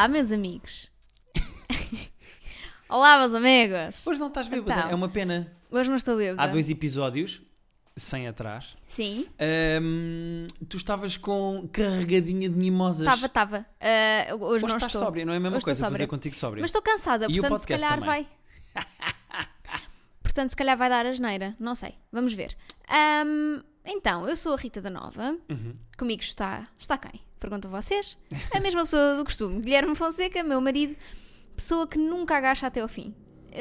Olá, meus amigos. Olá, meus amigos. Hoje não estás bêbada, Então. é uma pena. Hoje não estou bêbada. Há dois episódios, sem atrás, Sim, ahm, tu estavas com carregadinha de mimosas. estava, estava. Ah, hoje Hoje não estás estou. sóbria, não é a mesma Hoje coisa estou fazer sóbria. contigo sóbria. Mas estou cansada, E o portanto se podcast calhar também. vai. portanto, se calhar vai dar asneira. Não sei. Vamos ver. Ahm, então, eu sou a Rita da Nova. Uhum. Comigo está. Está quem? Pergunto a vocês. A mesma pessoa do costume. Guilherme Fonseca, meu marido, pessoa que nunca agacha até ao fim.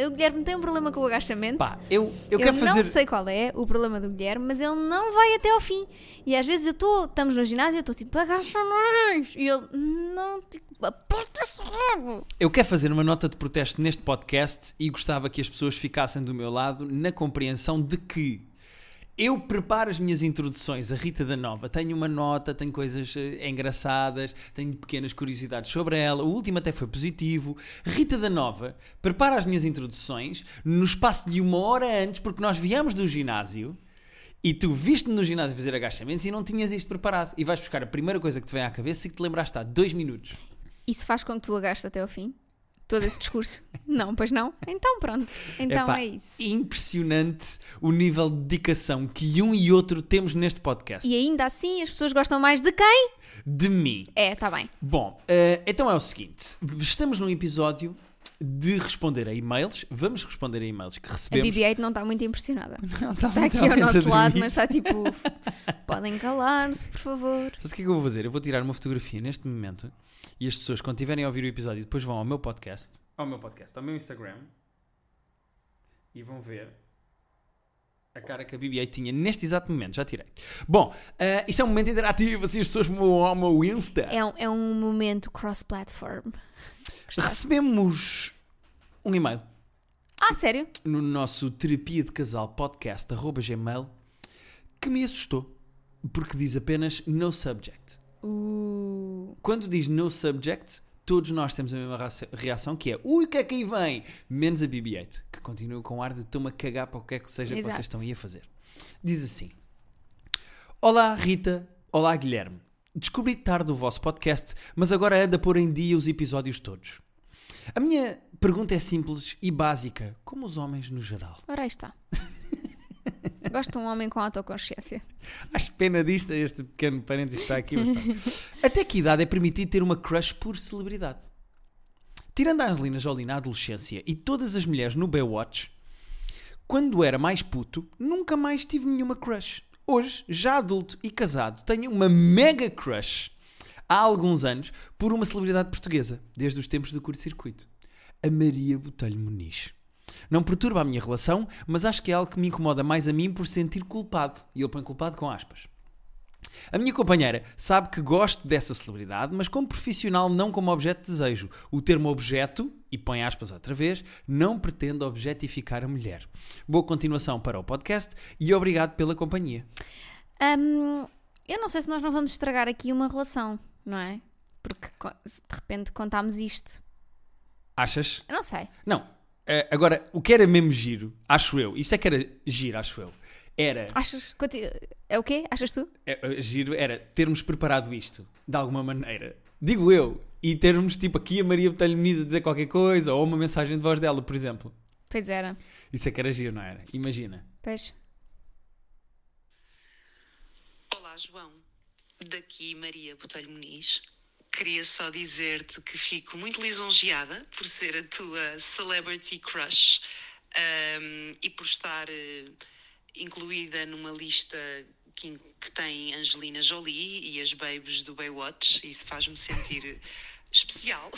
O Guilherme tem um problema com o agachamento. Pá, eu, eu, Eu, não fazer. sei qual é o problema do Guilherme, mas ele não vai até ao fim. E às vezes eu estou, estamos no ginásio, eu estou tipo, agacha mais. E ele, não, tipo, aperta-se logo. Eu quero fazer uma nota de protesto neste podcast e gostava que as pessoas ficassem do meu lado na compreensão de que eu preparo as minhas introduções a Rita da Nova. Tenho uma nota, tenho coisas eh, engraçadas, tenho pequenas curiosidades sobre ela. O último até foi positivo. Rita da Nova prepara as minhas introduções no espaço de uma hora antes, porque nós viemos do ginásio. E tu viste-me no ginásio fazer agachamentos e não tinhas isto preparado. E vais buscar a primeira coisa que te vem à cabeça e que te lembraste há dois minutos. Isso faz com que tu agastes até ao fim? Todo esse discurso? não, pois não? Então pronto. Então Epá, é isso. Impressionante o nível de dedicação que um e outro temos neste podcast. E ainda assim as pessoas gostam mais de quem? De mim. É, tá bem. Bom, eh, então é o seguinte: estamos num episódio de responder a e-mails. Vamos responder a e-mails que A recebemos. BB-8 não está muito impressionada. Não, está Está muito aqui ao nosso a lado, mas está tipo, podem calar-se, por favor. Sabes o que é que eu vou fazer? Eu vou tirar uma fotografia neste momento e as pessoas, quando estiverem a ouvir o episódio, depois vão ao meu podcast, ao meu podcast, ao meu Instagram e vão ver a cara que a BB-8 tinha neste exato momento. Já tirei. Bom, eh, isto é um momento interativo, assim as pessoas vão ao meu Insta. É um, é um momento cross-platform. Recebemos um e-mail Ah, sério? no nosso terapia de casal podcast arroba gmail que me assustou porque diz apenas no subject. Uh, Quando diz no subject, todos nós temos a mesma reação que é ui, o que é que aí vem? Menos a BB-8, que continua com o ar de estou-me a cagar para o que é que seja que Exato. vocês estão aí a fazer. Diz assim: Olá Rita, olá Guilherme. Descobri tarde o vosso podcast, mas agora anda a pôr em dia os episódios todos. A minha pergunta é simples e básica, como os homens no geral. ora aí está. Gosto de um homem com autoconsciência. Acho pena disto, este pequeno parênteses que está aqui. Mas. Até que idade é permitido ter uma crush por celebridade? Tirando a Angelina Jolie na adolescência e todas as mulheres no Baywatch, quando era mais puto, nunca mais tive nenhuma crush. Hoje, já adulto e casado, tenho uma mega crush há alguns anos por uma celebridade portuguesa, desde os tempos do curto-circuito. A Maria Botelho Muniz. Não perturba a minha relação, mas acho que é algo que me incomoda mais a mim por sentir culpado. E ele põe culpado com aspas. A minha companheira sabe que gosto dessa celebridade, mas como profissional, não como objeto de desejo. O termo objeto, e põe aspas outra vez, não pretende objetificar a mulher. Boa continuação para o podcast e obrigado pela companhia. Hum, eu não sei se nós não vamos estragar aqui uma relação, não é? Porque de repente contámos isto. Achas? Eu não sei. Não. Eh, agora, o que era mesmo giro, acho eu, isto é que era giro, acho eu, era. Achas? É o quê? Achas tu? É, é, giro era termos preparado isto de alguma maneira, digo eu, e termos tipo aqui a Maria Botelho Muniz a dizer qualquer coisa ou uma mensagem de voz dela, por exemplo. Pois era. Isso é que era giro, não era? Imagina. Pois. Olá, João. Daqui Maria Botelho Muniz. Queria só dizer-te que fico muito lisonjeada por ser a tua celebrity crush ahm, e por estar eh, incluída numa lista que, que tem Angelina Jolie e as babes do Baywatch. Isso faz-me sentir especial.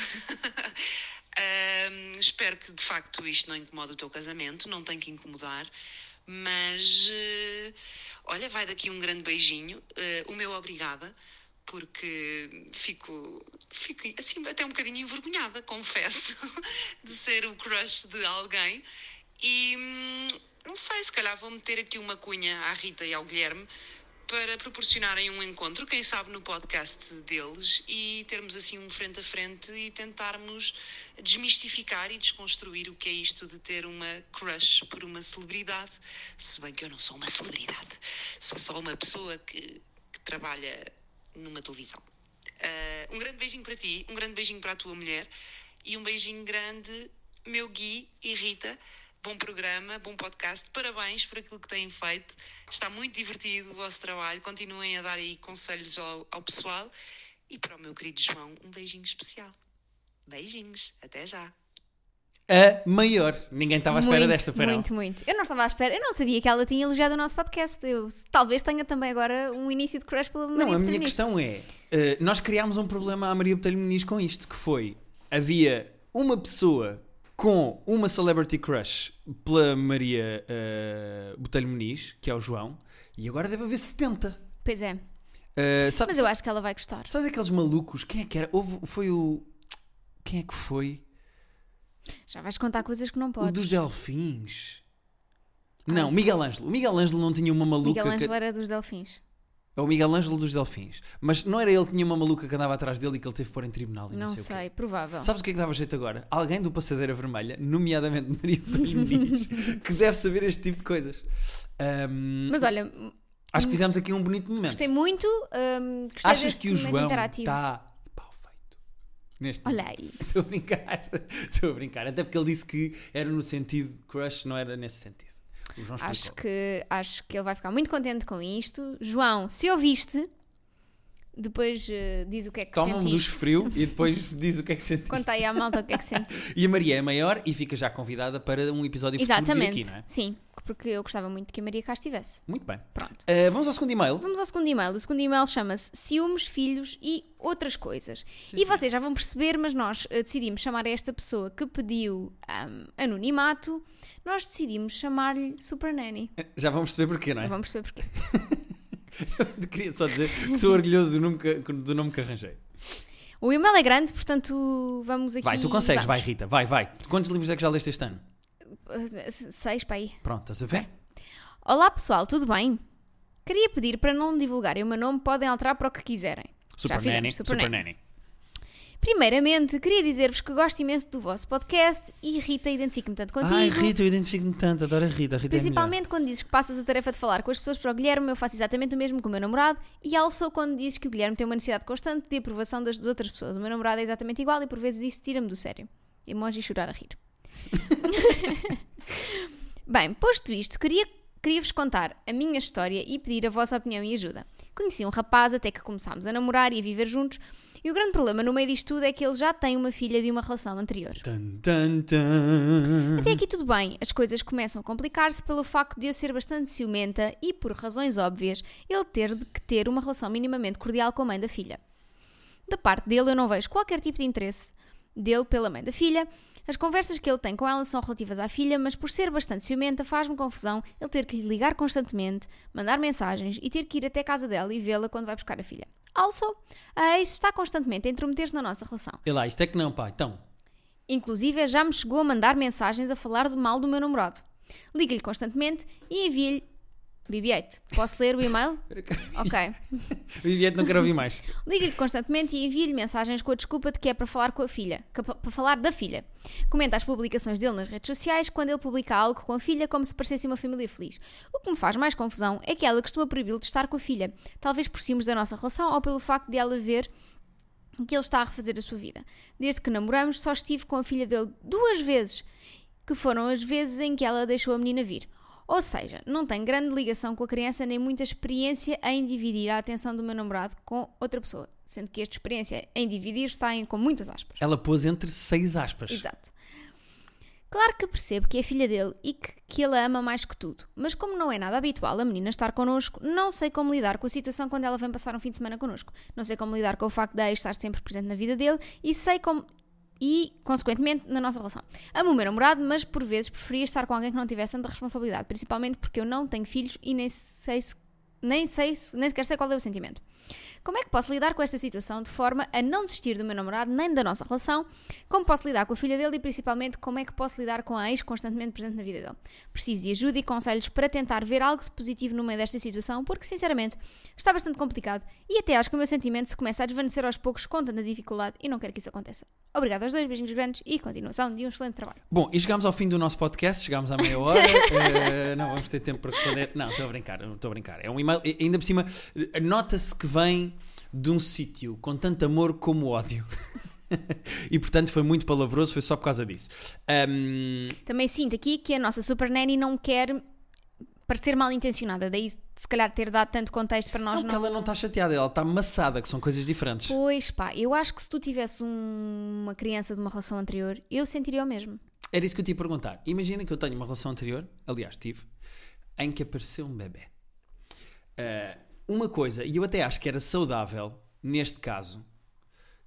Ahm, espero que de facto isto não incomode o teu casamento, não tem que incomodar, mas eh, olha, vai daqui um grande beijinho. Eh, o meu obrigada, porque fico, fico assim até um bocadinho envergonhada, confesso, de ser o crush de alguém. E hum, não sei, se calhar vou meter aqui uma cunha à Rita e ao Guilherme para proporcionarem um encontro, quem sabe no podcast deles, e termos assim um frente a frente e tentarmos desmistificar e desconstruir o que é isto de ter uma crush por uma celebridade. Se bem que eu não sou uma celebridade, sou só uma pessoa que, que trabalha numa televisão. Eh, um grande beijinho para ti, um grande beijinho para a tua mulher e um beijinho grande, meu Gui e Rita. Bom programa, bom podcast, parabéns por aquilo que têm feito. Está muito divertido o vosso trabalho. Continuem a dar aí conselhos ao, ao pessoal. E para o meu querido João, um beijinho especial. Beijinhos, até já. A maior. Ninguém estava à espera muito, desta, foi não? Muito, muito. Eu não estava à espera, eu não sabia que ela tinha elogiado o nosso podcast. Eu talvez tenha também agora um início de crush pela Maria Não, a minha questão é: eh, nós criámos um problema à Maria Botelho Muniz com isto, que foi havia uma pessoa com uma celebrity crush pela Maria eh, Botelho Muniz, que é o João, e agora deve haver 70. Pois é, Eh, sabe, mas eu acho que ela vai gostar. Sabes aqueles malucos? Quem é que era? Houve, foi o. Quem é que foi? Já vais contar coisas que não O podes. dos Delfins. Não, Miguel Ângelo. O Miguel Ângelo não tinha uma maluca. Miguel que- Ângelo era dos Delfins. É o Miguel Ângelo dos Delfins. Mas não era ele que tinha uma maluca que andava atrás dele e que ele teve que pôr em tribunal e não, Não sei, o sei, quê. provável. Sabes o que é que dava jeito agora? Alguém do Passadeira Vermelha, nomeadamente Maria dos Meninos, que deve saber este tipo de coisas. Ahm, Mas olha, acho que fizemos aqui um bonito momento. gostei muito. hum, gostei Achas que o João está? Neste Olha momento. aí. Estou a brincar. Estou a brincar. Até porque ele disse que era no sentido crush, não era nesse sentido. O João explicou. Acho que, acho que ele vai ficar muito contente com isto. João, se ouviste, depois eh, diz o que é que Toma um sentiste. dos frio e depois diz o que é que sentiste. Conta aí à malta o que é que sentiste. E a Maria é maior e fica já convidada para um episódio futuro Exatamente. aqui, não é? Sim, porque eu gostava muito que a Maria cá estivesse. Muito bem. Pronto. Uh, vamos ao segundo e-mail. Vamos ao segundo e-mail. O segundo e-mail chama-se Ciúmes, Filhos e Outras Coisas. e vocês já vão perceber, mas nós eh, decidimos chamar esta pessoa que pediu ahm, anonimato, nós decidimos chamar-lhe Super Nanny. Já vamos perceber porquê, não é? Vamos perceber porquê. Eu queria só dizer que estou orgulhoso do nome que, do nome que arranjei. O e-mail é grande, portanto vamos aqui. Vai, tu consegues, vamos. vai, Rita, vai, vai. Quantos livros é que já leste este ano? Uh, Seis para aí. Pronto, estás a ver? Olá pessoal, tudo bem? Queria pedir para não divulgarem o meu nome, podem alterar para o que quiserem. Super Nanny. Super Super, Nanny. Primeiramente, queria dizer-vos que gosto imenso do vosso podcast e Rita, identifico-me tanto contigo. Ai, Rita, eu identifico-me tanto, adoro a Rita. A Rita é. Principalmente quando dizes que passas a tarefa de falar com as pessoas para o Guilherme, eu faço exatamente o mesmo com o meu namorado. E also quando dizes que o Guilherme tem uma necessidade constante de aprovação das outras pessoas. O meu namorado é exatamente igual e por vezes isso tira-me do sério. Emoji chorar a rir. Bem, posto isto, queria, queria-vos contar a minha história e pedir a vossa opinião e ajuda. Conheci um rapaz até que começámos a namorar e a viver juntos. E o grande problema no meio disto tudo é que ele já tem uma filha de uma relação anterior. Tan, tan, tan. Até aqui tudo bem, as coisas começam a complicar-se pelo facto de eu ser bastante ciumenta e, por razões óbvias, ele ter de que ter uma relação minimamente cordial com a mãe da filha. Da parte dele, eu não vejo qualquer tipo de interesse dele pela mãe da filha. As conversas que ele tem com ela são relativas à filha, mas por ser bastante ciumenta faz-me confusão ele ter que lhe ligar constantemente, mandar mensagens e ter que ir até casa dela e vê-la quando vai buscar a filha. Also, a ex está constantemente a intrometer-se na nossa relação. E lá, isto é que não, pá. Então, Inclusive, já me chegou a mandar mensagens a falar de mal do meu namorado. Liga-lhe constantemente e envia-lhe. BB-8. Posso ler o e-mail? Ok. Viviette não quero ouvir mais. Liga-lhe constantemente e envia-lhe mensagens com a desculpa de que é para falar com a filha, que- para falar da filha. Comenta as publicações dele nas redes sociais quando ele publica algo com a filha como se parecesse uma família feliz. O que me faz mais confusão é que ela costuma proibi-lo de estar com a filha, talvez por ciúmes da nossa relação ou pelo facto de ela ver que ele está a refazer a sua vida. Desde que namoramos, só estive com a filha dele duas vezes, que foram as vezes em que ela deixou a menina vir. Ou seja, não tem grande ligação com a criança nem muita experiência em dividir a atenção do meu namorado com outra pessoa. Sendo que esta experiência em dividir está em com muitas aspas. Ela pôs entre seis aspas. Exato. Claro que percebo que é filha dele e que, que ele a ama mais que tudo, mas como não é nada habitual a menina estar connosco, não sei como lidar com a situação quando ela vem passar um fim de semana connosco. Não sei como lidar com o facto de a estar sempre presente na vida dele e sei como. E, consequentemente, na nossa relação. Amo o meu namorado, mas por vezes preferia estar com alguém que não tivesse tanta responsabilidade, principalmente porque eu não tenho filhos e nem sei se nem sei, se- nem sequer sei qual é o sentimento. Como é que posso lidar com esta situação de forma a não desistir do meu namorado nem da nossa relação? Como posso lidar com a filha dele e principalmente como é que posso lidar com a ex constantemente presente na vida dele? Preciso de ajuda e conselhos para tentar ver algo de positivo no meio desta situação, porque sinceramente está bastante complicado e até acho que o meu sentimento se começa a desvanecer aos poucos com tanta dificuldade e não quero que isso aconteça. Obrigada aos dois, beijinhos grandes e continuação de um excelente trabalho. Bom, e chegámos ao fim do nosso podcast, chegámos à meia hora. eh, não vamos ter tempo para responder. Não, estou a brincar, estou a brincar. É um e-mail, ainda por cima, nota-se que vem de um sítio com tanto amor como ódio. e portanto foi muito palavroso, foi só por causa disso. Ahm, Também sinto aqui que a nossa Super Nanny não quer parecer mal intencionada, daí se calhar ter dado tanto contexto para nós não, que não. ela não está chateada, ela está amassada, que são coisas diferentes. Pois pá, eu acho que se tu tivesse um- uma criança de uma relação anterior, eu sentiria o mesmo. Era isso que eu te ia perguntar. Imagina que eu tenho uma relação anterior, aliás, tive, em que apareceu um bebê. Ah, uma coisa, e eu até acho que era saudável, neste caso,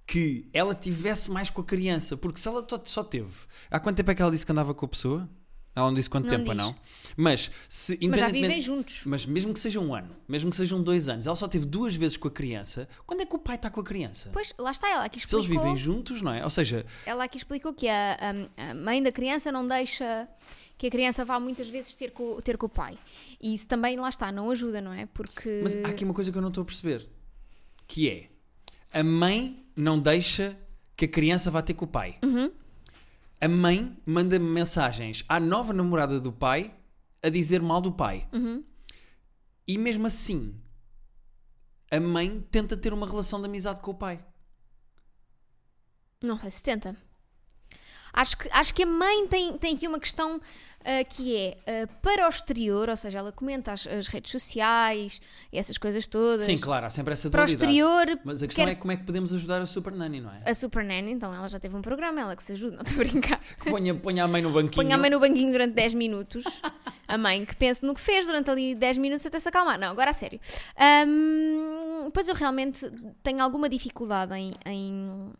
que ela tivesse mais com a criança, porque se ela só teve. Há quanto tempo é que ela disse que andava com a pessoa? Ela não disse quanto Não tempo, diz. não? Mas, se, Mas já independentemente- vivem juntos. Mas mesmo que seja um ano, mesmo que sejam dois anos, ela só teve duas vezes com a criança. Quando é que o pai está com a criança? Pois, lá está ela aqui Se explicou. eles vivem juntos, não é? Ou seja, Ela aqui explicou que a, a- a mãe da criança não deixa que a criança vá muitas vezes ter com, ter com o pai. E isso também, lá está, não ajuda, não é? Porque. Mas há aqui uma coisa que eu não estou a perceber. Que é, a mãe não deixa que a criança vá ter com o pai. A mãe manda mensagens à nova namorada do pai a dizer mal do pai. E mesmo assim, a mãe tenta ter uma relação de amizade com o pai. Não sei se tenta. Acho que, acho que a mãe tem, tem aqui uma questão ah, que é ah, para o exterior, ou seja, ela comenta as, as redes sociais e essas coisas todas. Sim, claro, há sempre essa Para o exterior, Mas a questão quer- é como é que podemos ajudar a Super Nanny, não é? a Super Nanny, então ela já teve um programa, ela que se ajuda, não estou a brincar. Que ponha, ponha a mãe no banquinho. Põe a mãe no banquinho durante 10 minutos. A mãe que pense no que fez durante ali 10 minutos até se acalmar. Não, agora a sério. Ahm, pois eu realmente tenho alguma dificuldade em, em,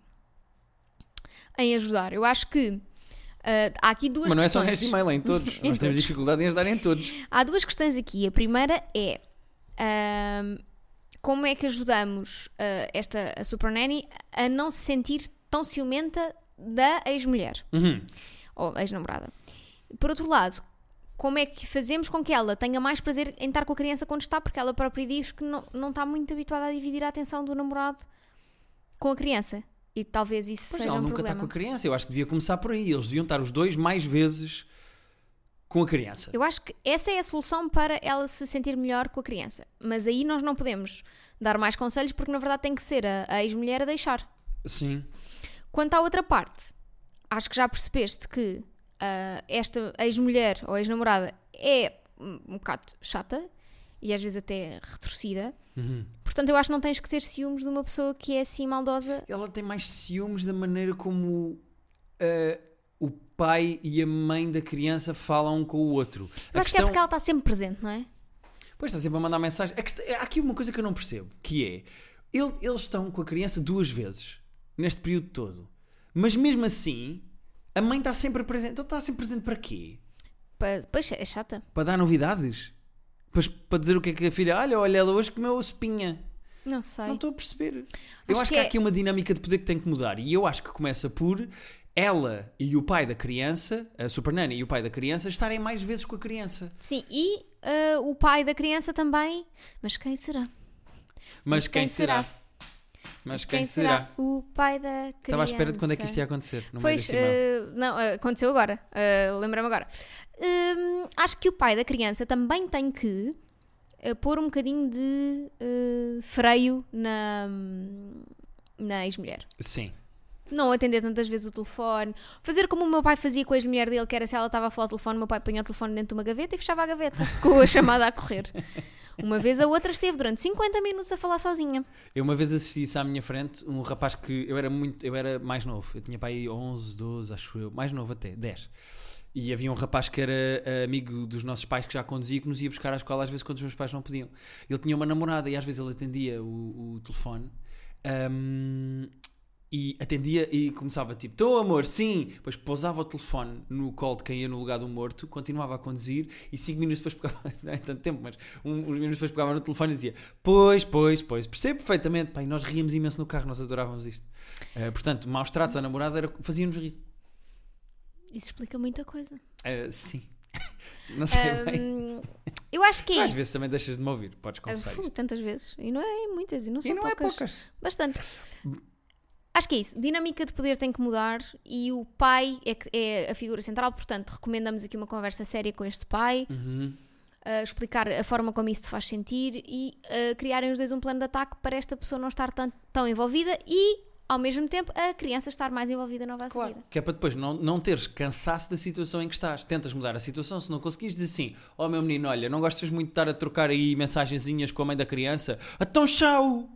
em ajudar. Eu acho que ah, há aqui duas Mas não é só questões. neste e-mail, é em todos. Em Nós temos dificuldade em ajudar em todos. Há duas questões aqui. A primeira é ahm, como é que ajudamos ah, esta a Super Nanny a não se sentir tão ciumenta da ex-mulher Uhum. ou ex-namorada. Por outro lado, como é que fazemos com que ela tenha mais prazer em estar com a criança quando está, porque ela própria diz que não, não está muito habituada a dividir a atenção do namorado com a criança. E talvez isso Pois seja ela um nunca está problema. com a criança. Eu acho que devia começar por aí. Eles deviam estar os dois mais vezes com a criança. Eu acho que essa é a solução para ela se sentir melhor com a criança. Mas aí nós não podemos dar mais conselhos porque na verdade tem que ser a, a ex-mulher a deixar. Sim. Quanto à outra parte, acho que já percebeste que ah, esta ex-mulher ou ex-namorada é um, um bocado chata e às vezes até retorcida. Uhum. Portanto, eu acho que não tens que ter ciúmes de uma pessoa que é assim maldosa. Ela tem mais ciúmes da maneira como uh, o pai e a mãe da criança falam um com o outro. Eu acho que é porque ela está sempre presente, não é? Pois está sempre a mandar mensagem. A questão- Há aqui uma coisa que eu não percebo, que é ele- eles estão com a criança duas vezes neste período todo. Mas mesmo assim, a mãe está sempre presente. Então está sempre presente para quê? Pa- Pois é chata. Para dar novidades? Para, para dizer o que é que a filha. Olha, olha, ela hoje comeu espinha. Não sei. Não estou a perceber. Eu Acho acho que que, há é- aqui uma dinâmica de poder que tem que mudar. E eu acho que começa por ela e o pai da criança, a Super Nanny e o pai da criança, estarem mais vezes com a criança. Sim, e ah, o pai da criança também. Mas quem será? Mas, quem, será? Mas quem, será? O pai da criança. Estava à espera de quando é que isto ia acontecer. Pois, eh, não, aconteceu agora. Eh, Lembra-me agora. Hum, acho que o pai da criança também tem que eh, pôr um bocadinho de eh, freio na, na ex-mulher. Sim. Não atender tantas vezes o telefone. Fazer como o meu pai fazia com a ex-mulher dele, que era se ela estava a falar ao telefone, o meu pai punha o telefone dentro de uma gaveta e fechava a gaveta com a chamada a correr. Uma vez a outra esteve durante 50 minutos a falar sozinha. Eu uma vez assisti isso à minha frente, um rapaz que eu era muito, eu era mais novo, eu tinha para aí 11, 12, acho eu, mais novo até, 10. E havia um rapaz que era eh, amigo dos nossos pais que já conduzia e que nos ia buscar à escola às vezes quando os meus pais não podiam. Ele tinha uma namorada e às vezes ele atendia o, o telefone ahm, e atendia e começava tipo, estou amor, sim. Depois pousava o telefone no colo de quem ia no lugar do morto, continuava a conduzir e 5 minutos depois pegava, não é tanto tempo, mas um- uns minutos depois pegava no telefone e dizia, pois, pois, pois, percebo perfeitamente. Pai, nós ríamos imenso no carro, nós adorávamos isto. Ah, portanto, maus tratos à namorada faziam-nos rir. Isso explica muita coisa. Ah, sim. Não sei bem. Hum, eu acho que é Às isso. vezes também deixas de me ouvir, podes Ah, confessar isto. tantas vezes. E não é muitas, e não são E não é poucas. poucas. Bastante. Acho que é isso. Dinâmica de poder tem que mudar e o pai é, é a figura central, portanto, recomendamos aqui uma conversa séria com este pai. Uhum. a explicar a forma como isso te faz sentir e a criarem os dois um plano de ataque para esta pessoa não estar tão, tão envolvida e, ao mesmo tempo, a criança estar mais envolvida na vossa Claro, vida. que é para depois não, não teres cansaço da situação em que estás. Tentas mudar a situação, se não conseguires, diz assim: Ó meu menino, olha, não gostas muito de estar a trocar aí mensagenzinhas com a mãe da criança? Então, tchau!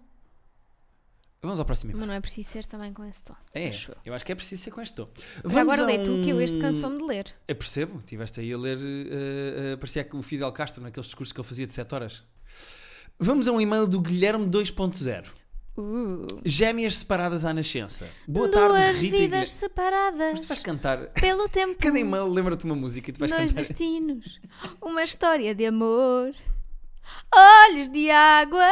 Vamos ao próximo. Mas não é preciso ser também com esse tom. É, acho eu. acho que é preciso ser com este tom. Mas Vamos agora a lê tu, que eu este um- cansou-me de ler. Eu percebo, estiveste aí a ler, eh, eh, parecia que o Fidel Castro naqueles discursos que ele fazia de 7 horas. Vamos a um e-mail do Guilherme 2.0. Uh. Gêmeas separadas à nascença. Boa tarde, Duas Rita e vidas Guilherme. separadas Mas tu vais cantar. pelo tempo. Cada e-mail lembra-te uma música e tu vais Dois cantar. destinos, uma história de amor, olhos de água.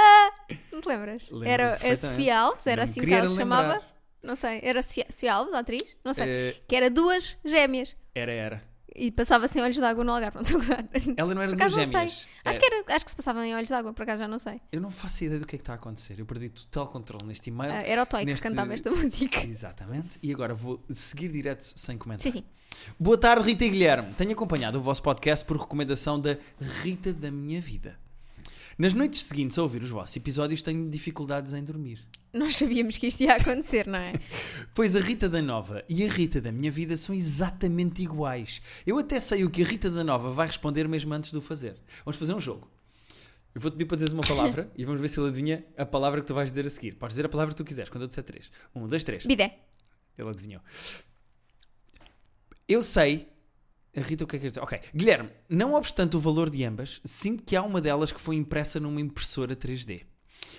Não te lembras? Lembro-me Era a perfeitamente. Sofia Alves, era Não assim que ela se lembrar. chamava. Não sei, era Sofia Alves, a atriz? Não sei. Eh, Que era duas gêmeas. era, era. E passava sem olhos de água no Algarve, não estou a gozar. Ela não era duas acaso não sei. gêmeas. Acho que, era, acho que se passava em olhos de água, por acaso já não sei. Eu não faço ideia do que é que está a acontecer. Eu perdi total controle neste e-mail. Ah, era o Toy neste- que cantava esta música. Exatamente. E agora vou seguir direto sem comentar. Sim, sim. Boa tarde, Rita e Guilherme. Tenho acompanhado o vosso podcast por recomendação da Rita da Minha Vida. Nas noites seguintes a ouvir os vossos episódios tenho dificuldades em dormir. Nós sabíamos que isto ia acontecer, não é? Pois a Rita da Nova e a Rita da Minha Vida são exatamente iguais. Eu até sei o que a Rita da Nova vai responder mesmo antes de o fazer. Vamos fazer um jogo. Eu vou-te pedir para dizeres uma palavra e vamos ver se ele adivinha a palavra que tu vais dizer a seguir. Podes dizer a palavra que tu quiseres, quando eu disser três. Um, dois, três. Bidé. Ele adivinhou. Eu sei. A Rita, o que é que quer? Ok. Guilherme, não obstante o valor de ambas, sinto que há uma delas que foi impressa numa impressora 3D.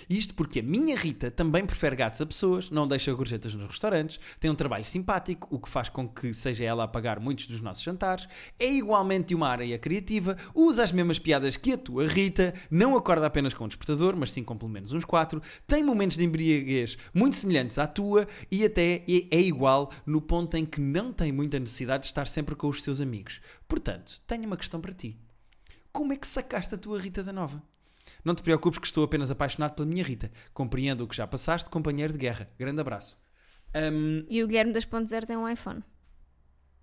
Isto porque a minha Rita também prefere gatos a pessoas, não deixa gorjetas nos restaurantes, tem um trabalho simpático, o que faz com que seja ela a pagar muitos dos nossos jantares, é igualmente uma área criativa, usa as mesmas piadas que a tua Rita, não acorda apenas com um despertador, mas sim com pelo menos uns quatro, tem momentos de embriaguez muito semelhantes à tua e até é é igual no ponto em que não tem muita necessidade de estar sempre com os seus amigos. Portanto, tenho uma questão para ti. Como é que sacaste a tua Rita da Nova? Não te preocupes que estou apenas apaixonado pela minha Rita. Compreendo o que já passaste, companheiro de guerra. Grande abraço. Ahm, E o Guilherme 2.0 tem um iPhone.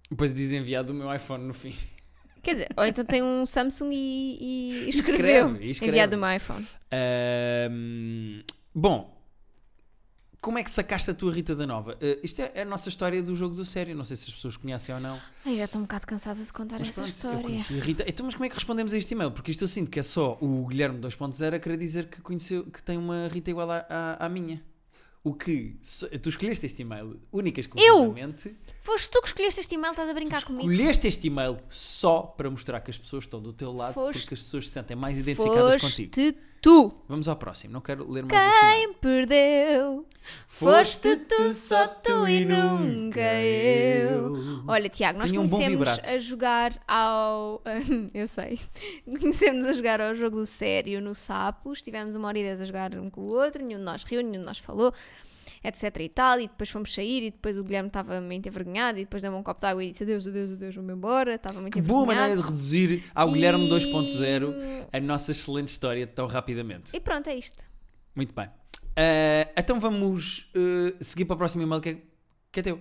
depois diz enviado o meu iPhone no fim. Quer dizer, ou então tem um Samsung e, e Escreve, escreveu. e escreve. Enviado do meu iPhone. Ahm, bom, como é que sacaste a tua Rita da Nova? Ah, isto é a nossa história do jogo do sério. Não sei se as pessoas conhecem ou não. Ai, já estou um bocado cansada de contar Mas essa pronto, eu história. conheci a Rita. Então, mas como é que respondemos a este e-mail? Porque isto eu sinto que é só o Guilherme 2.0 a querer dizer que, conheceu, que tem uma Rita igual à, à, à minha. O que tu escolheste este e-mail única e exclusivamente. Foste tu que escolheste este e-mail, estás a brincar comigo? Escolheste este e-mail só para mostrar que as pessoas estão do teu lado Foste- porque as pessoas se sentem mais identificadas contigo. Tu. Vamos ao próximo, não quero ler mais. Quem perdeu? Foste tu, só tu e nunca eu. Olha, Tiago, nós Tenho um bom conhecemos vibrato. a jogar ao. eu sei. Conhecemos a jogar ao jogo do sério no Sapos. Tivemos uma hora e dez a jogar um com o outro. Nenhum de nós riu, nenhum de nós falou, etc e tal. E depois fomos sair. E depois o Guilherme estava muito envergonhado. E depois deu-me um copo de água e disse: Adeus, adeus, adeus, vou-me embora. Estava muito Que boa envergonhado. maneira de reduzir ao Guilherme E- 2.0 a nossa excelente história tão rapidamente. E pronto, é isto. Muito bem. Ah, então vamos ah, seguir para o próximo e-mail que é, que é teu.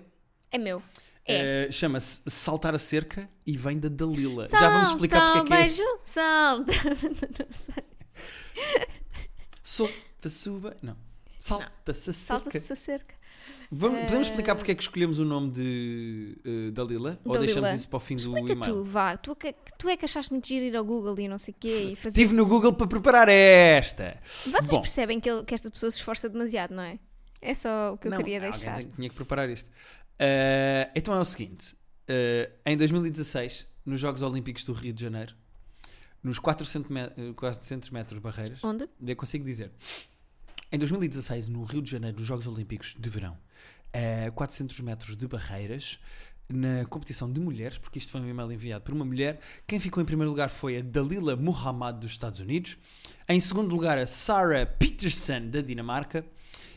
É meu. É. Ah, Chama-se Saltar a Cerca e vem da Dalila. Já vamos explicar porque é que é. Beijo, salta. Não sei. Solta, suba. Não. Salta-se a cerca. Salta-se a cerca. Vamos, Podemos explicar porque é que escolhemos o nome de eh, Dalila? Ou Dalila. deixamos isso para o fim do Explica e-mail? tu, vá. Tu, é que- tu é que achaste muito giro ir ao Google e não sei o quê e fazer. Estive no Google para preparar esta. Vocês Bom. percebem que, ele- que esta pessoa se esforça demasiado, não é? É só o que eu Não, queria alguém deixar. tem- tinha que preparar isto. Eh, então é o seguinte: eh, em 2016, nos Jogos Olímpicos do Rio de Janeiro, nos 400, me- eh, 400 metros barreiras, Onde? eu consigo dizer. Em 2016, no Rio de Janeiro, nos Jogos Olímpicos de Verão, a 400 metros de barreiras, na competição de mulheres, porque isto foi um e-mail enviado por uma mulher, quem ficou em primeiro lugar foi a Dalila Muhammad dos Estados Unidos, em segundo lugar a Sarah Peterson da Dinamarca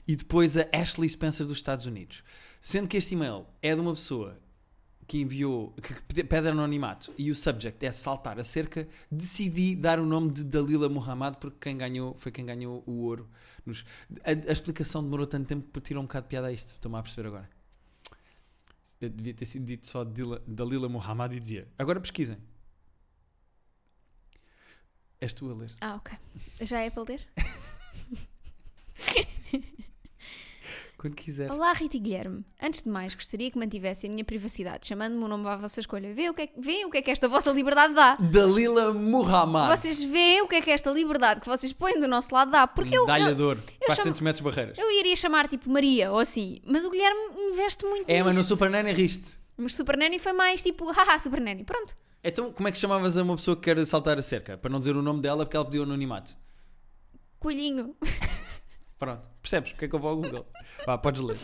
e depois a Ashley Spencer dos Estados Unidos. Sendo que este e-mail é de uma pessoa que enviou, que pede- anonimato e o subject é saltar a cerca, decidi dar o nome de Dalila Muhammad porque quem ganhou foi quem ganhou o ouro. Nos- a, a explicação demorou tanto tempo para tirar um bocado de piada a isto. Estou-me a perceber agora. Eu devia ter sido dito só Dila- Dalila Muhammad e dizia. Agora pesquisem. És tu a ler. Ah, ok. Já é para ler? Quando quiser. Olá, Rita e Guilherme. Antes de mais, gostaria que mantivessem a minha privacidade, chamando-me o nome à vossa escolha. Vê o, que é, que- vê o que é que esta vossa liberdade dá. Dalila Muhammad. Vocês veem o que é que esta liberdade que vocês põem do nosso lado dá. Porque eu, eu, Medalhador. eu 400 metros de barreiras. eu iria chamar tipo Maria ou assim, mas o Guilherme investe muito É, mas no nisto. Super Nani riste. Mas Super Nanny foi mais tipo, haha, Super Nanny. Pronto. Então, como é que chamavas a uma pessoa que quer saltar a cerca? Para não dizer o nome dela, porque ela pediu anonimato. Coelhinho. Pronto. Percebes? Porque é que eu vou ao Google? Vá, podes ler.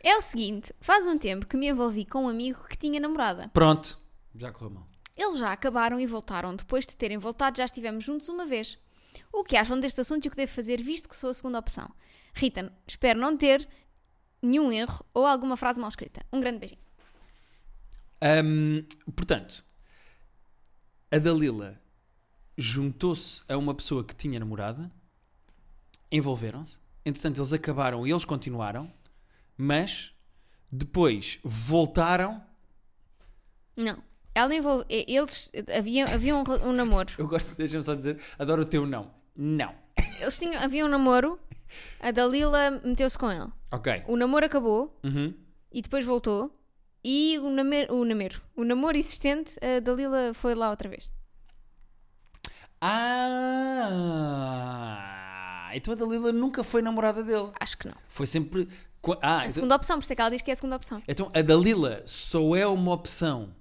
É o seguinte, faz um tempo que me envolvi com um amigo que tinha namorada. Pronto. Já correu mal. Eles já acabaram e voltaram. Depois de terem voltado, já estivemos juntos uma vez. O que acham deste assunto e o que devo fazer, visto que sou a segunda opção? Rita, espero não ter nenhum erro ou alguma frase mal escrita. Um grande beijinho. Hum, portanto, a Dalila juntou-se a uma pessoa que tinha namorada, envolveram-se, entretanto eles acabaram e eles continuaram, mas depois voltaram. Não. Ela envolve... Eles... Havia, havia um, um namoro. Eu gosto, deixa-me só dizer, adoro o teu não. Não. Eles tinham... Havia um namoro. A Dalila meteu-se com ele. Ok. O namoro acabou Uhum. e depois voltou. E o namoro... O namoro, o namoro existente, a Dalila foi lá outra vez. Ah! Então a Dalila nunca foi namorada dele. Acho que não. Foi sempre. Ah, A então- segunda opção, por isso é que ela diz que é a segunda opção. Então a Dalila só é uma opção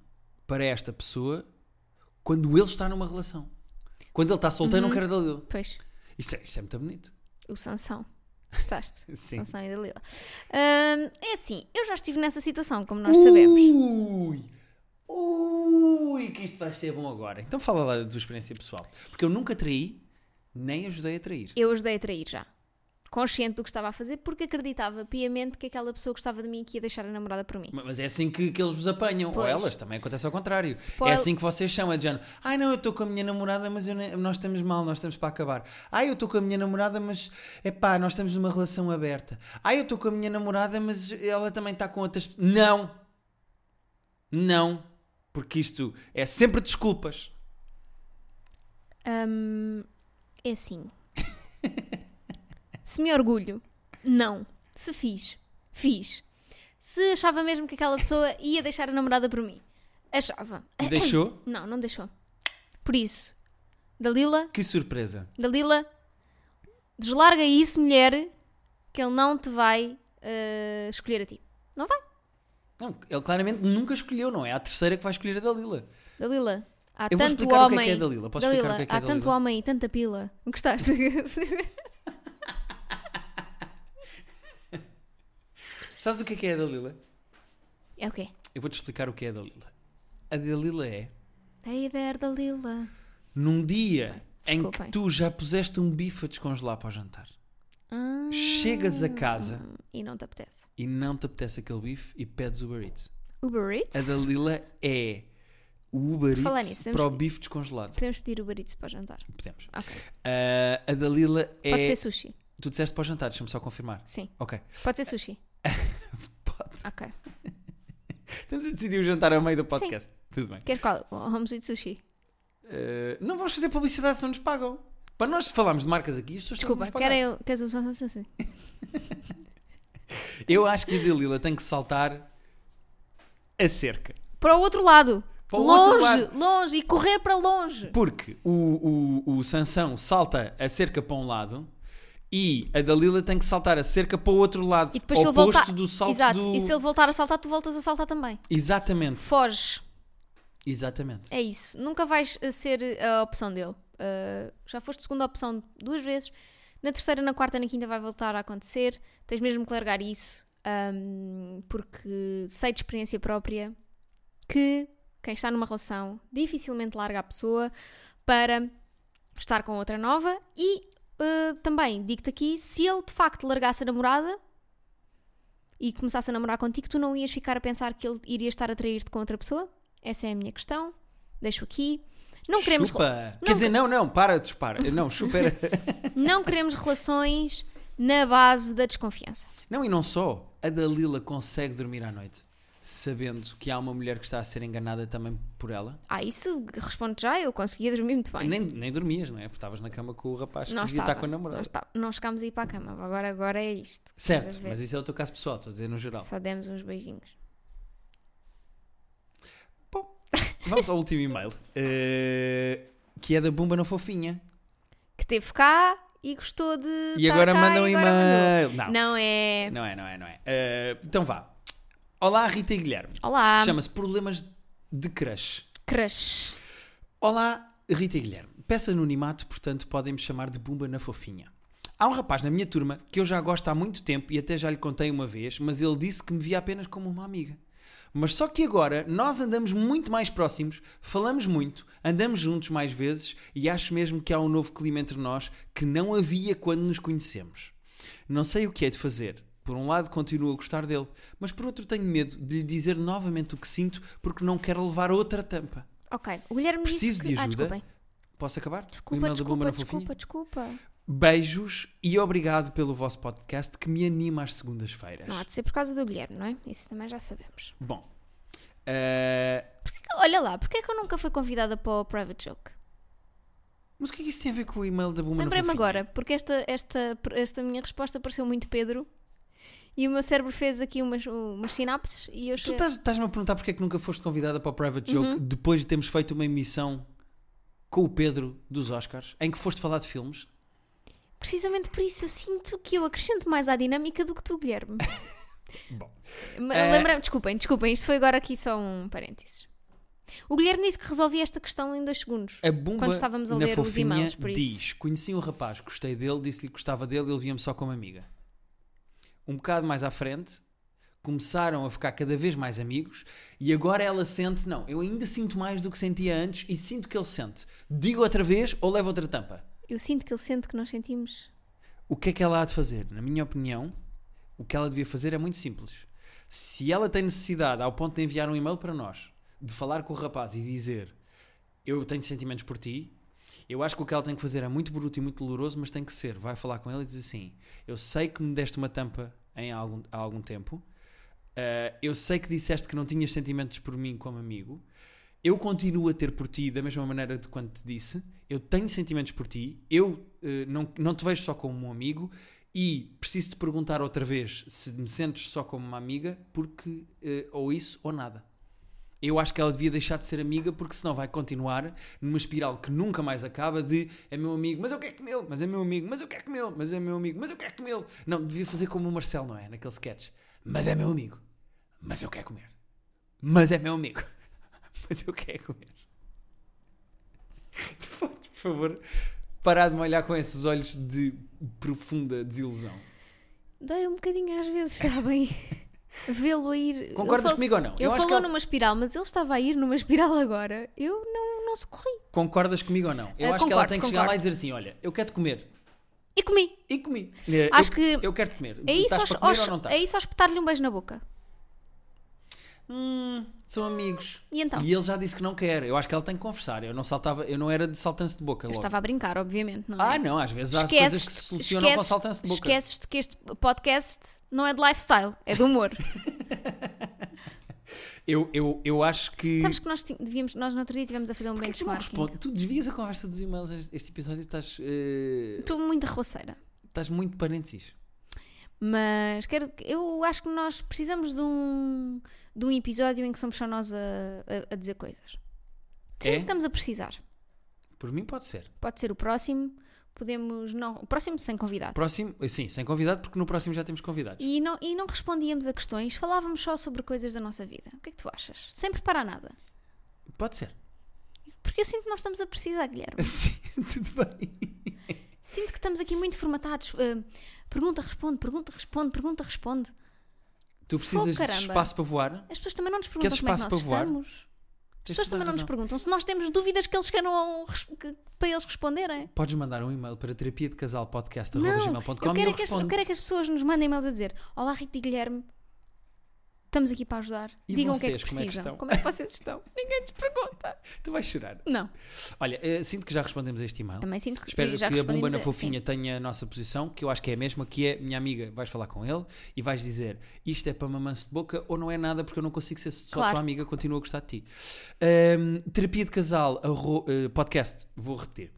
para esta pessoa quando ele está numa relação. Quando ele está solteiro, não quer a Dalila. Pois. Isto é, isto é muito bonito. O Sansão. Gostaste? Sim. Sansão e Dalila. Hum, é assim, eu já estive nessa situação, como nós sabemos. Ui! Ui! Que isto vai ser bom agora. Então fala lá da tua experiência pessoal. Porque eu nunca traí, nem ajudei a trair. Eu ajudei a trair já. Consciente do que estava a fazer, porque acreditava piamente que aquela pessoa gostava de mim e que ia deixar a namorada por mim. Mas é assim que, que eles vos apanham. Ou Pois. elas, também acontece ao contrário. Spoil- É assim que vocês chamam, é de género. Ai não, eu estou com a minha namorada, mas eu nem- nós estamos mal, nós estamos para acabar. Ai, eu estou com a minha namorada, mas é pá, nós estamos numa relação aberta. Ai, eu estou com a minha namorada, mas ela também está com outras. Não! Não! Porque isto é sempre desculpas. Hum, é assim. Se me orgulho, não. Se fiz, fiz. Se achava mesmo que aquela pessoa ia deixar a namorada por mim, achava. E deixou? Não, não deixou. Por isso, Dalila, Que surpresa. Dalila, deslarga isso, mulher, que ele não te vai eh, escolher a ti. Não vai. Não, ele claramente nunca escolheu, não é? a terceira que vai escolher a Dalila. Dalila, há Eu vou tanto explicar o que é homem. que é Dalila. Posso Dalila, explicar o que é que é há tanto Dalila? homem e tanta pila. Gostaste? Sabes o que é que é a Dalila? é o quê? Eu vou-te explicar o que é a Dalila. A Dalila é Hey there, Dalila. num dia em que tu já puseste um bife a descongelar para o jantar. Ah, Chegas a casa E não te apetece. e não te apetece aquele bife e pedes Uber Eats. Uber Eats? A Dalila é o Uber Falar Eats nisso, para o bife descongelado. Podemos pedir Uber Eats para o jantar. Podemos. Ok. Ah, a Dalila é. Pode ser sushi. Tu disseste para o jantar, deixa-me só confirmar. Sim. Ok. Pode ser sushi. Pode. Ok. Estamos a decidir o jantar a meio do podcast. Tudo bem. Quer qual? Vamos eat sushi. Ah, não vamos fazer publicidade se não nos pagam. Para nós falarmos de marcas aqui, as pessoas Desculpa, querem. Queres o sushi? Eu acho que a Dalila tem que saltar a cerca. Para o outro lado. Para o longe, outro lado. longe. E correr para longe. Porque o, o, o Sansão salta a cerca para um lado e a Dalila tem que saltar a cerca para o outro lado. E depois se ele voltar. do salto Exato. do... E se ele voltar a saltar, tu voltas a saltar também. Exatamente. Foges. Exatamente. É isso. Nunca vais eh, ser a opção dele. Uh, já foste segunda opção duas vezes. Na terceira, na quarta, na quinta vai voltar a acontecer. Tens mesmo que largar isso. um, porque sei de experiência própria que quem está numa relação dificilmente larga a pessoa para estar com outra nova. E uh, também digo-te aqui: se ele de facto largasse a namorada e começasse a namorar contigo, tu não ias ficar a pensar que ele iria estar a trair-te com outra pessoa? Essa é a minha questão. Deixo aqui. Não queremos, Chupa. Não, Quer dizer, não, não, para, dispara. Não, chupa era... não queremos relações na base da desconfiança. Não, e não só. A Dalila consegue dormir à noite. Sabendo que há uma mulher que está a ser enganada também por ela? Ah, isso responde já, eu conseguia dormir muito bem. Nem, nem dormias, não é? Porque estavas na cama com o rapaz que não devia estava, estar com a namorada. Não, estava, não chegámos a ir para a cama, agora, agora é isto. Certo, mas isso é o teu caso pessoal, estou a dizer no geral. Só demos uns beijinhos. Vamos ao último e-mail, eh, que é da Bumba na Fofinha. Que teve cá e gostou de. E agora cá manda um e-mail. Não. Não é. Não é, não é, não é. Eh, então vá. Olá, Rita e Guilherme. Olá, Chama-se Problemas de Crush. crush. Olá, Rita e Guilherme. Peço anonimato, portanto podem me chamar de Bumba na Fofinha. Há um rapaz na minha turma que eu já gosto há muito tempo e até já lhe contei uma vez, mas ele disse que me via apenas como uma amiga. Mas só que agora nós andamos muito mais próximos, falamos muito, andamos juntos mais vezes e acho mesmo que há um novo clima entre nós que não havia quando nos conhecemos. Não sei o que é de fazer. Por um lado, continuo a gostar dele, mas por outro, tenho medo de lhe dizer novamente o que sinto porque não quero levar outra tampa. Ok, o Guilherme Preciso disse que... de Ah, ajuda? desculpem. Posso acabar? o Desculpa, e-mail da Bumba desculpa, desculpa, desculpa. Beijos e obrigado pelo vosso podcast que me anima às segundas-feiras. Não há de ser por causa do Guilherme, não é? Isso também já sabemos. Bom, eh, Olha lá, porque é que eu nunca fui convidada para o Private Joke? mas o que é que isso tem a ver com o e-mail da Bumba na Lembrei-me agora, porque esta, esta, esta minha resposta pareceu muito Pedro e o meu cérebro fez aqui umas, umas sinapses e eu Tu cheguei- estás- estás-me a perguntar porque é que nunca foste convidada para o Private Joke Uhum. depois de termos feito uma emissão com o Pedro dos Oscars, em que foste falar de filmes? Precisamente por isso eu sinto que eu acrescento mais à dinâmica do que tu, Guilherme. Bom. Eh, Lembrei-me, desculpem, desculpem, isto foi agora aqui só um parênteses. O Guilherme disse que resolvia esta questão em dois segundos. A Bumba Quando estávamos a ler os e-mails, por isso. diz: Conheci um rapaz, gostei dele, disse-lhe que gostava dele, ele via-me só como amiga. Um bocado mais à frente, começaram a ficar cada vez mais amigos e agora ela sente: Não, eu ainda sinto mais do que sentia antes e sinto que ele sente. Digo outra vez ou levo outra tampa? Eu sinto que ele sente que nós sentimos. O que é que ela há de fazer? Na minha opinião, o que ela devia fazer é muito simples. Se ela tem necessidade, ao ponto de enviar um e-mail para nós, de falar com o rapaz e dizer eu tenho sentimentos por ti, eu acho que o que ela tem que fazer é muito bruto e muito doloroso, mas tem que ser. Vai falar com ele e dizer assim: Eu sei que me deste uma tampa em algum, há algum tempo, eh, eu sei que disseste que não tinhas sentimentos por mim como amigo. Eu continuo a ter por ti da mesma maneira de quando te disse. Eu tenho sentimentos por ti. Eu eh, não, não te vejo só como um amigo. E preciso te perguntar outra vez se me sentes só como uma amiga, porque eh, ou isso ou nada. Eu acho que ela devia deixar de ser amiga, porque senão vai continuar numa espiral que nunca mais acaba de é meu amigo, mas eu quero comê-lo, mas é meu amigo, mas eu quero comê-lo, mas é meu amigo, mas eu quero comê-lo. Não, devia fazer como o Marcelo, não é? Naquele sketch. Mas é meu amigo, mas eu quero comer. Mas é meu amigo, mas eu quero comer. Tu podes, por favor, parar de me olhar com esses olhos de profunda desilusão. Dói um bocadinho às vezes, sabem? Vê-lo a ir. Concordas ele fal- comigo ou não? Ele Eu acho que falou numa espiral, mas ele estava a ir numa espiral agora. Eu não, não socorri. Concordas comigo ou não? Eu Eh, acho que ela concordo, tem que chegar lá concordo. e dizer assim: olha, eu quero te comer. E comi. E comi. Eh, Acho eu, que Eu quero te comer. É isso, para comer só- ou não estás? é isso espetar-lhe um beijo na boca. Hum, são amigos. E então? E ele já disse que não quer. Eu acho que ela tem que conversar. Eu não saltava, eu não era de saltanço de boca Eu logo. estava a brincar, obviamente. Não Ah, é? não, às vezes há coisas que se solucionam com esqueces- saltanço de boca. Esqueces-te que este podcast não é de lifestyle, é de humor. Eu, eu, eu acho que. Sabes que nós devíamos, nós no outro dia estivemos a fazer um Porquê benchmarking. Tu desvias a conversa dos e-mails este episódio e estás, eh, Estou muito arroceira. estás muito parênteses. Mas quero, eu acho que nós precisamos de um, de um episódio em que somos só nós a, a- a dizer coisas. Sim, É? estamos a precisar. Por mim pode ser. Pode ser o próximo, podemos não. O próximo sem convidado. Próximo, sim, sem convidado, porque no próximo já temos convidados. E não, e não respondíamos a questões, falávamos só sobre coisas da nossa vida. O que é que tu achas? Sem preparar nada. Pode ser. Porque eu sinto que nós estamos a precisar, Guilherme. Sim, tudo bem. Sinto que estamos aqui muito formatados. Uh, pergunta, responde, pergunta, responde, pergunta, responde. Tu precisas de caramba. espaço para voar? As pessoas também não nos perguntam como é que nós estamos. As pessoas também não nos perguntam se nós temos dúvidas que eles queiram para eles responderem. Podes mandar um e-mail para terapia de casal podcast Não, gmail.com eu quero, é que as, eu quero é que as pessoas nos mandem e-mails a dizer Olá Rita e Guilherme, Estamos aqui para ajudar. E Digam o que é que vocês, como é que precisam. estão? Como é que vocês estão? Ninguém nos pergunta. Tu vais chorar. Não. Olha, eh, sinto que já respondemos a este e-mail. Também sinto que Espero já que a Bumba na Fofinha tenha a nossa posição, que eu acho que é a mesma, que é, minha amiga, vais falar com ele e vais dizer isto é para mamãe-se de boca ou não é nada porque eu não consigo ser só Claro. tua amiga, continuo a gostar de ti. Ahm, terapia de casal, arro- eh, podcast, vou repetir.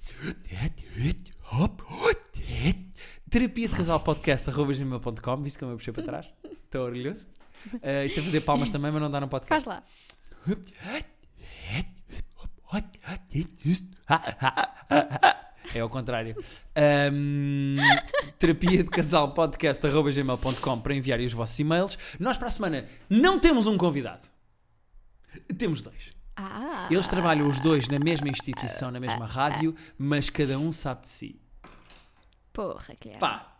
Terapia de casal podcast, arroba gmail.com, visto como eu puxei para trás? Estou orgulhoso. Uh, isso é fazer palmas também, mas não dá no podcast. Faz lá. É ao contrário. Ahm, terapia de casal podcast arroba gmail.com para enviarem os vossos e-mails. Nós para a semana não temos um convidado. Temos dois. Ah. Eles trabalham os dois na mesma instituição, na mesma rádio, mas cada um sabe de si. Porra, que é. Pá,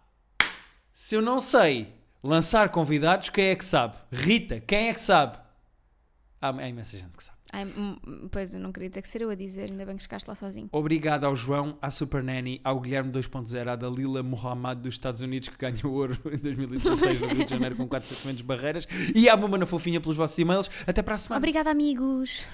se eu não sei lançar convidados, quem é que sabe? Rita, quem é que sabe? Há, há imensa gente que sabe. Ai, hum, pois eu não queria ter que ser eu a dizer, ainda bem que chegaste lá sozinho. Obrigado ao João, à Super Nanny, ao Guilherme 2.0, à Dalila Mohamed dos Estados Unidos, que ganhou ouro em 2016 no Rio de Janeiro com 4 barreiras, e à na Fofinha pelos vossos e-mails. Até para a semana. Obrigada, amigos.